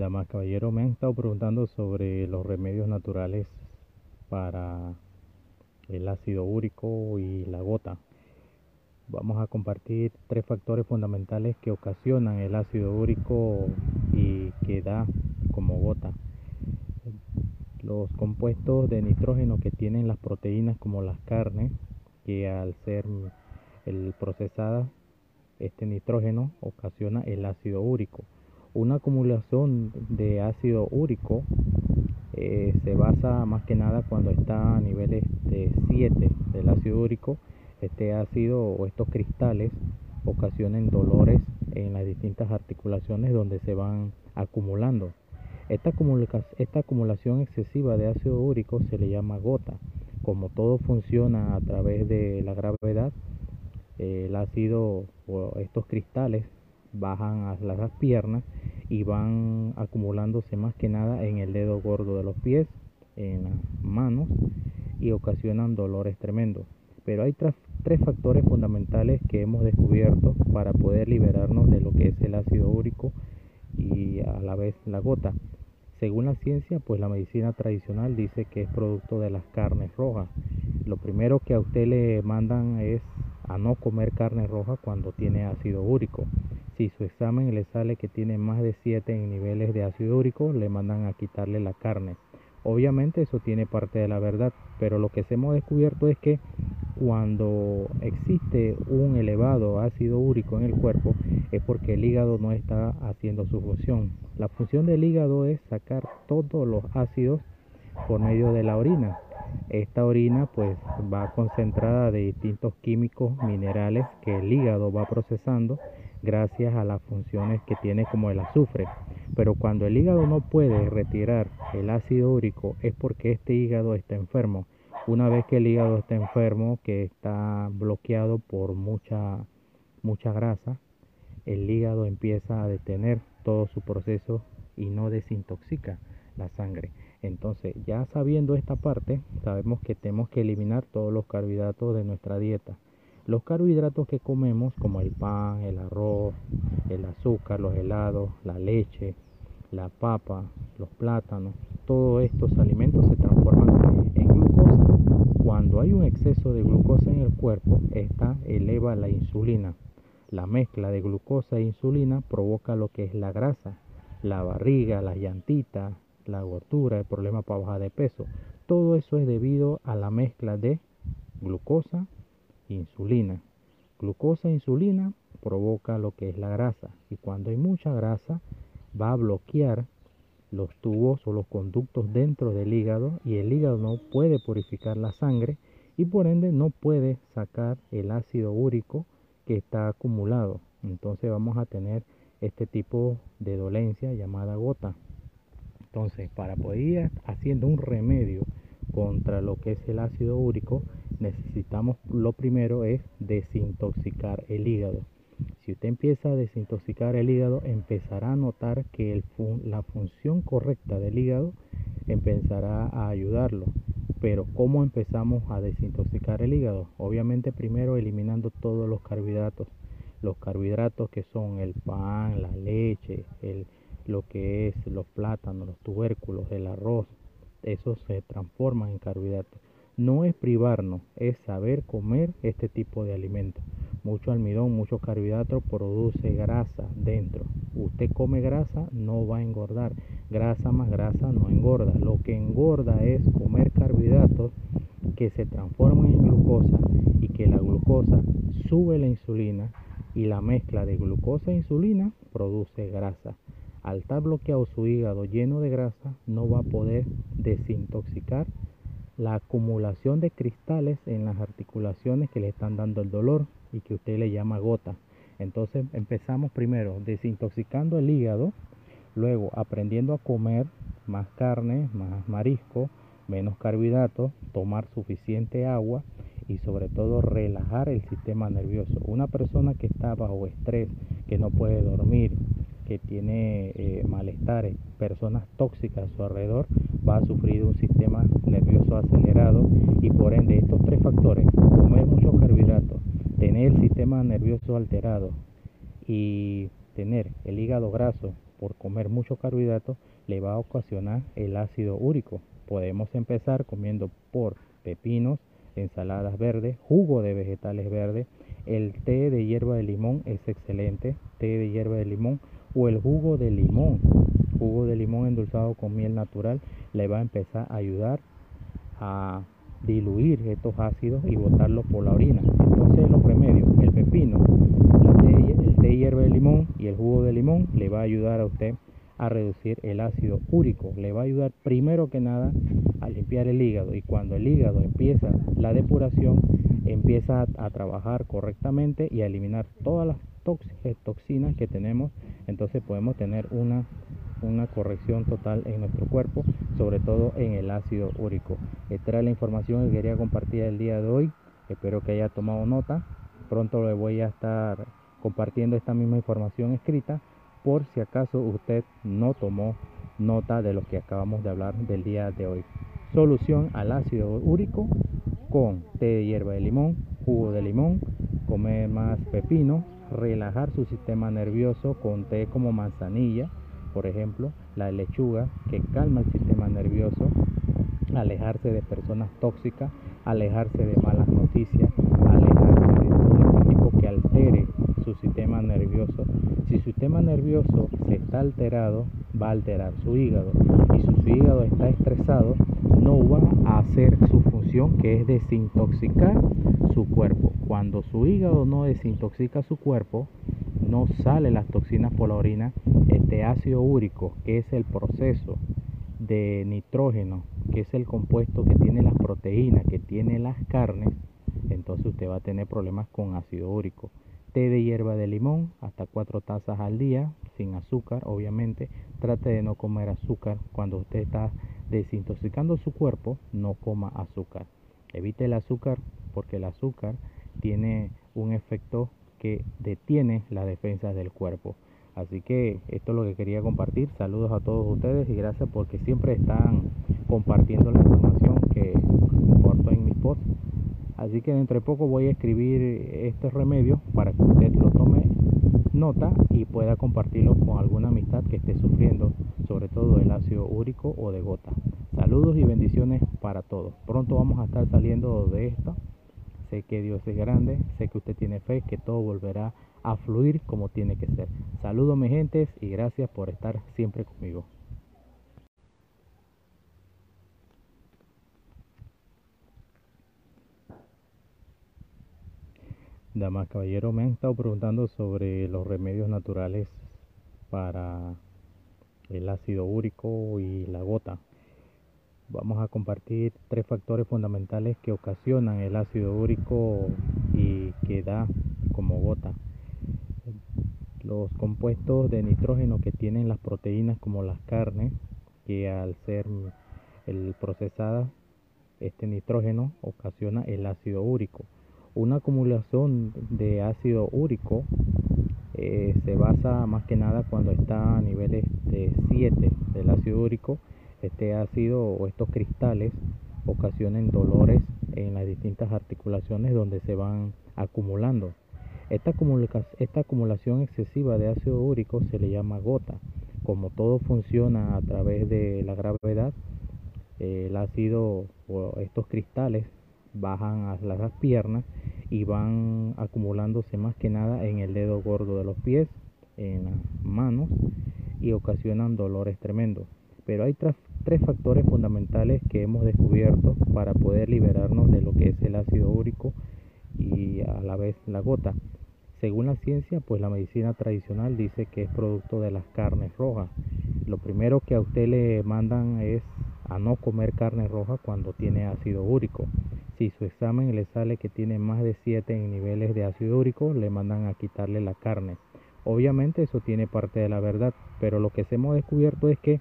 Damas, caballero, me han estado preguntando sobre los remedios naturales para el ácido úrico y la gota. Vamos a compartir tres factores fundamentales que ocasionan el ácido úrico y que da como gota. Los compuestos de nitrógeno que tienen las proteínas como las carnes, que al ser procesadas, este nitrógeno ocasiona el ácido úrico una acumulación de ácido úrico eh, se basa más que nada cuando está a niveles de 7 del ácido úrico. Este ácido o estos cristales ocasionan dolores en las distintas articulaciones donde se van acumulando. Esta, esta acumulación excesiva de ácido úrico se le llama gota. Como todo funciona a través de la gravedad, el ácido o estos cristales bajan a las piernas y van acumulándose más que nada en el dedo gordo de los pies, en las manos y ocasionan dolores tremendos. Pero hay tres factores fundamentales que hemos descubierto para poder liberarnos de lo que es el ácido úrico y a la vez la gota. Según la ciencia, pues la medicina tradicional dice que es producto de las carnes rojas. Lo primero que a usted le mandan es a no comer carne roja cuando tiene ácido úrico. Si su examen le sale que tiene más de 7 en niveles de ácido úrico, le mandan a quitarle la carne. Obviamente eso tiene parte de la verdad, pero lo que hemos descubierto es que cuando existe un elevado ácido úrico en el cuerpo es porque el hígado no está haciendo su función. La función del hígado es sacar todos los ácidos por medio de la orina. Esta orina pues va concentrada de distintos químicos, minerales que el hígado va procesando gracias a las funciones que tiene como el azufre. Pero cuando el hígado no puede retirar el ácido úrico es porque este hígado está enfermo. Una vez que el hígado está enfermo, que está bloqueado por mucha, mucha grasa, el hígado empieza a detener todo su proceso y no desintoxica la sangre. Entonces, ya sabiendo esta parte, sabemos que tenemos que eliminar todos los carbohidratos de nuestra dieta los carbohidratos que comemos, como el pan, el arroz, el azúcar, los helados, la leche, la papa, los plátanos, todos estos alimentos se transforman en glucosa. Cuando hay un exceso de glucosa en el cuerpo, esta eleva la insulina. La mezcla de glucosa e insulina provoca lo que es la grasa, la barriga, las llantitas, la gordura, el problema para bajar de peso. Todo eso es debido a la mezcla de glucosa insulina. Glucosa e insulina provoca lo que es la grasa y cuando hay mucha grasa va a bloquear los tubos o los conductos dentro del hígado y el hígado no puede purificar la sangre y por ende no puede sacar el ácido úrico que está acumulado. Entonces vamos a tener este tipo de dolencia llamada gota. Entonces, para poder ir haciendo un remedio contra lo que es el ácido úrico, necesitamos lo primero es desintoxicar el hígado. Si usted empieza a desintoxicar el hígado, empezará a notar que la función correcta del hígado empezará a ayudarlo. Pero ¿cómo empezamos a desintoxicar el hígado? Obviamente primero eliminando todos los carbohidratos. Los carbohidratos que son el pan, la leche, el, lo que es los plátanos, los tubérculos, el arroz, eso se transforma en carbohidratos no es privarnos, es saber comer este tipo de alimentos. Mucho almidón, mucho carbohidrato produce grasa dentro. Usted come grasa, no va a engordar. Grasa más grasa no engorda. Lo que engorda es comer carbohidratos que se transforman en glucosa y que la glucosa sube la insulina y la mezcla de glucosa e insulina produce grasa. Al estar bloqueado su hígado lleno de grasa, no va a poder desintoxicar la acumulación de cristales en las articulaciones que le están dando el dolor y que usted le llama gota. Entonces empezamos primero desintoxicando el hígado, luego aprendiendo a comer más carne, más marisco, menos carbohidratos, tomar suficiente agua y sobre todo relajar el sistema nervioso. Una persona que está bajo estrés, que no puede dormir, que tiene eh, malestares, personas tóxicas a su alrededor, va a sufrir un sistema acelerado y por ende estos tres factores, comer muchos carbohidratos, tener el sistema nervioso alterado y tener el hígado graso, por comer mucho carbohidrato le va a ocasionar el ácido úrico. Podemos empezar comiendo por pepinos, ensaladas verdes, jugo de vegetales verdes, el té de hierba de limón es excelente, té de hierba de limón o el jugo de limón, jugo de limón endulzado con miel natural le va a empezar a ayudar a diluir estos ácidos y botarlos por la orina. Entonces los remedios, el pepino, el té hierba de limón y el jugo de limón le va a ayudar a usted a reducir el ácido úrico. Le va a ayudar primero que nada a limpiar el hígado y cuando el hígado empieza la depuración, empieza a, trabajar correctamente y a eliminar todas las toxinas que tenemos, entonces podemos tener una, una corrección total en nuestro cuerpo, sobre todo en el ácido úrico. Esta era la información que quería compartir el día de hoy. Espero que haya tomado nota. Pronto le voy a estar compartiendo esta misma información escrita por si acaso usted no tomó nota de lo que acabamos de hablar del día de hoy. Solución al ácido úrico con té de hierba de limón, jugo de limón, comer más pepino, relajar su sistema nervioso con té como manzanilla, por ejemplo, la lechuga que calma el sistema nervioso, alejarse de personas tóxicas, alejarse de malas noticias, alejarse de todo este tipo que altere su sistema nervioso. Si su sistema nervioso se está alterado, va a alterar su hígado. Y si su hígado está estresado, no va a hacer su función que es desintoxicar su cuerpo. Cuando su hígado no desintoxica su cuerpo, no sale las toxinas por la orina, este ácido úrico, que es el proceso de nitrógeno, que es el compuesto que tiene las proteínas, que tiene las carnes, entonces usted va a tener problemas con ácido úrico. Té de hierba de limón hasta cuatro tazas al día sin azúcar obviamente. Trate de no comer azúcar cuando usted está desintoxicando su cuerpo no coma azúcar. Evite el azúcar porque el azúcar tiene un efecto que detiene la defensa del cuerpo así que esto es lo que quería compartir saludos a todos ustedes y gracias porque siempre están compartiendo la información que comparto en mis posts Así que dentro de poco voy a escribir este remedio para que usted lo tome nota y pueda compartirlo con alguna amistad que esté sufriendo, sobre todo del ácido úrico o de gota. Saludos y bendiciones para todos. Pronto vamos a estar saliendo de esto. Sé que Dios es grande, sé que usted tiene fe, que todo volverá a fluir como tiene que ser. Saludos mi gentes y gracias por estar siempre conmigo. Damas, caballero, me han estado preguntando sobre los remedios naturales para el ácido úrico y la gota. Vamos a compartir tres factores fundamentales que ocasionan el ácido úrico y que da como gota. Los compuestos de nitrógeno que tienen las proteínas como las carnes, que al ser el procesadas, este nitrógeno ocasiona el ácido úrico una acumulación de ácido úrico eh, se basa más que nada cuando está a niveles de 7 del ácido úrico. Este ácido o estos cristales ocasionan dolores en las distintas articulaciones donde se van acumulando. Esta, esta acumulación excesiva de ácido úrico se le llama gota. Como todo funciona a través de la gravedad, el ácido o estos cristales bajan a las piernas y van acumulándose más que nada en el dedo gordo de los pies, en las manos y ocasionan dolores tremendos. Pero hay tres, factores fundamentales que hemos descubierto para poder liberarnos de lo que es el ácido úrico y a la vez la gota. Según la ciencia, pues la medicina tradicional dice que es producto de las carnes rojas. Lo primero que a usted le mandan es a no comer carne roja cuando tiene ácido úrico. Si su examen le sale que tiene más de 7 en niveles de ácido úrico, le mandan a quitarle la carne. Obviamente eso tiene parte de la verdad, pero lo que hemos descubierto es que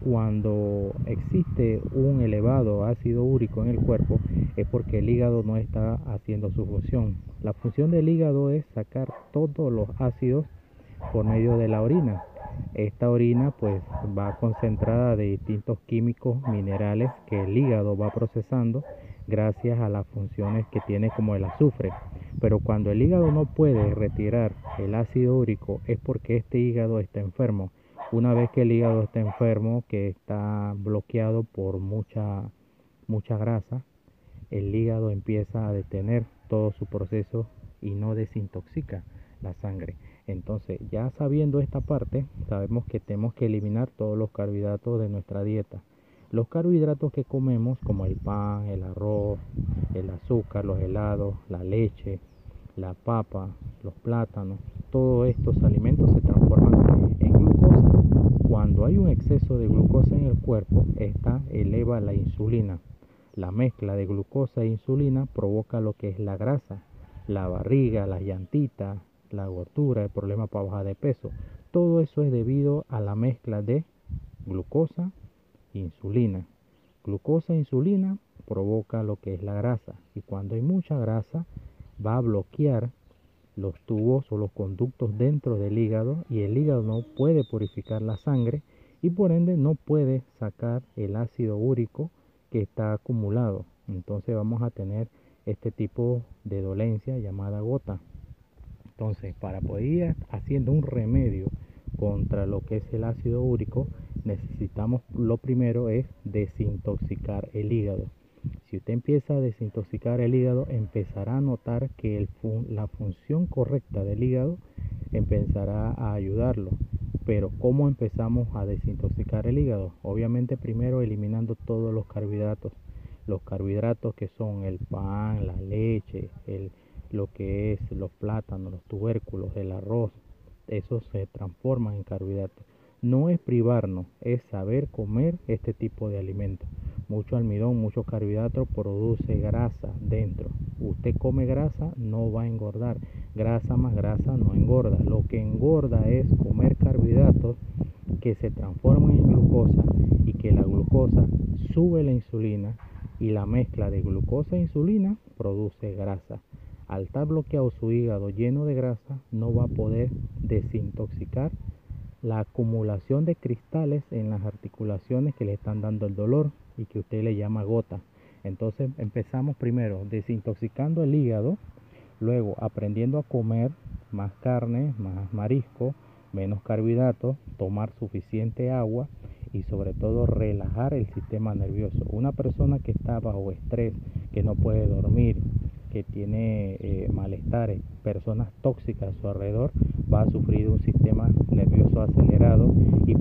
cuando existe un elevado ácido úrico en el cuerpo es porque el hígado no está haciendo su función. La función del hígado es sacar todos los ácidos por medio de la orina. Esta orina pues va concentrada de distintos químicos, minerales que el hígado va procesando gracias a las funciones que tiene como el azufre. Pero cuando el hígado no puede retirar el ácido úrico es porque este hígado está enfermo. Una vez que el hígado está enfermo, que está bloqueado por mucha, mucha grasa, el hígado empieza a detener todo su proceso y no desintoxica la sangre. Entonces, ya sabiendo esta parte, sabemos que tenemos que eliminar todos los carbohidratos de nuestra dieta. Los carbohidratos que comemos, como el pan, el arroz, el azúcar, los helados, la leche, la papa, los plátanos, todos estos alimentos se transforman en glucosa. Cuando hay un exceso de glucosa en el cuerpo, esta eleva la insulina. La mezcla de glucosa e insulina provoca lo que es la grasa, la barriga, las llantitas, la gordura, el problema para bajar de peso. Todo eso es debido a la mezcla de glucosa insulina. Glucosa e insulina provoca lo que es la grasa y cuando hay mucha grasa va a bloquear los tubos o los conductos dentro del hígado y el hígado no puede purificar la sangre y por ende no puede sacar el ácido úrico que está acumulado. Entonces vamos a tener este tipo de dolencia llamada gota. Entonces, para poder ir haciendo un remedio contra lo que es el ácido úrico, necesitamos lo primero es desintoxicar el hígado. Si usted empieza a desintoxicar el hígado, empezará a notar que la función correcta del hígado empezará a ayudarlo. Pero ¿cómo empezamos a desintoxicar el hígado? Obviamente primero eliminando todos los carbohidratos. Los carbohidratos que son el pan, la leche, el, lo que es los plátanos, los tubérculos, el arroz, eso se transforma en carbohidratos. No es privarnos, es saber comer este tipo de alimentos. Mucho almidón, mucho carbohidratos produce grasa dentro. Usted come grasa, no va a engordar. Grasa más grasa no engorda. Lo que engorda es comer carbohidratos que se transforman en glucosa y que la glucosa sube la insulina y la mezcla de glucosa e insulina produce grasa. Al estar bloqueado su hígado lleno de grasa, no va a poder desintoxicar la acumulación de cristales en las articulaciones que le están dando el dolor y que usted le llama gota. Entonces empezamos primero desintoxicando el hígado, luego aprendiendo a comer más carne, más marisco, menos carbohidratos, tomar suficiente agua y sobre todo relajar el sistema nervioso. Una persona que está bajo estrés, que no puede dormir, que tiene eh, malestares, personas tóxicas a su alrededor, va a sufrir un sistema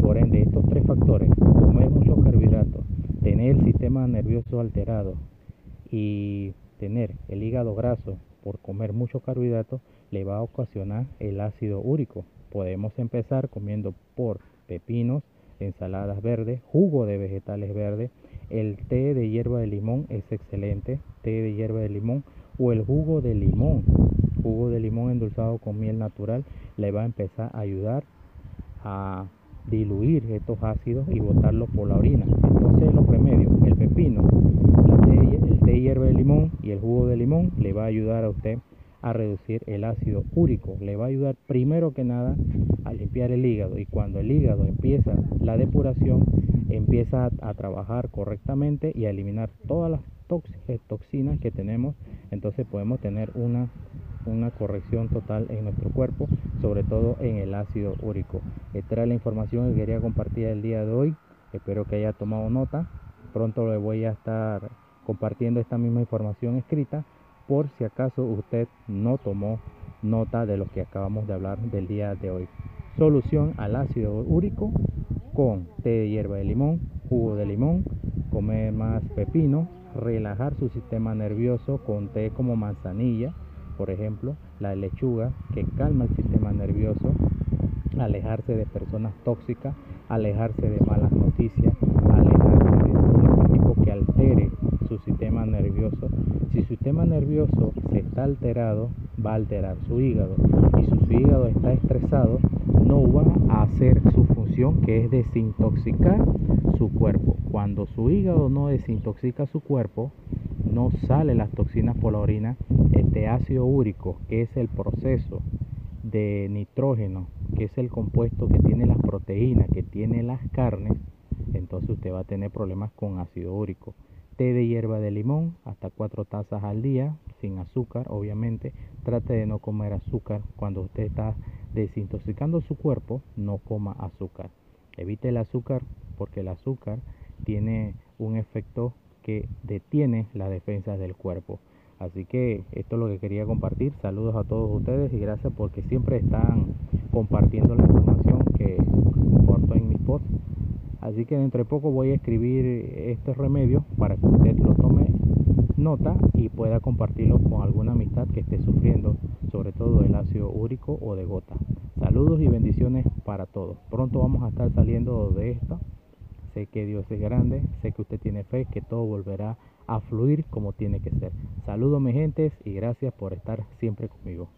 por ende estos tres factores, comer muchos carbohidratos, tener el sistema nervioso alterado y tener el hígado graso por comer muchos carbohidratos, le va a ocasionar el ácido úrico. Podemos empezar comiendo por pepinos, ensaladas verdes, jugo de vegetales verdes, el té de hierba de limón es excelente, té de hierba de limón o el jugo de limón. Jugo de limón endulzado con miel natural le va a empezar a ayudar a diluir estos ácidos y botarlos por la orina. Entonces los remedios, el pepino, el té hierba de limón y el jugo de limón le va a ayudar a usted a reducir el ácido úrico. Le va a ayudar primero que nada a limpiar el hígado y cuando el hígado empieza la depuración, empieza a, trabajar correctamente y a eliminar todas las eh, toxinas que tenemos, entonces podemos tener una, una corrección total en nuestro cuerpo, sobre todo en el ácido úrico. Esta era la información que quería compartir el día de hoy. Espero que haya tomado nota. Pronto le voy a estar compartiendo esta misma información escrita por si acaso usted no tomó nota de lo que acabamos de hablar del día de hoy. Solución al ácido úrico con té de hierba de limón, jugo de limón, comer más pepino, relajar su sistema nervioso con té como manzanilla, por ejemplo, la lechuga que calma el sistema nervioso, alejarse de personas tóxicas, alejarse de malas noticias, alejarse de todo este tipo que altere su sistema nervioso. Si su sistema nervioso se está alterado, va a alterar su hígado. Y si su hígado está estresado, no va a hacer su función que es desintoxicar su cuerpo. Cuando su hígado no desintoxica su cuerpo, no sale las toxinas por la orina, este ácido úrico, que es el proceso de nitrógeno, que es el compuesto que tiene las proteínas, que tiene las carnes, entonces usted va a tener problemas con ácido úrico. Té de hierba de limón, hasta cuatro tazas al día, sin azúcar, obviamente. Trate de no comer azúcar. Cuando usted está desintoxicando su cuerpo, no coma azúcar. Evite el azúcar porque el azúcar tiene un efecto que detiene las defensas del cuerpo. Así que esto es lo que quería compartir. Saludos a todos ustedes y gracias porque siempre están compartiendo la información que comparto en mis posts. Así que dentro de poco voy a escribir este remedio para que usted lo tome nota y pueda compartirlo con alguna amistad que esté sufriendo, sobre todo del ácido úrico o de gota. Saludos y bendiciones para todos. Pronto vamos a estar saliendo de esto. Sé que Dios es grande, sé que usted tiene fe, que todo volverá a fluir como tiene que ser. Saludos mi gentes y gracias por estar siempre conmigo.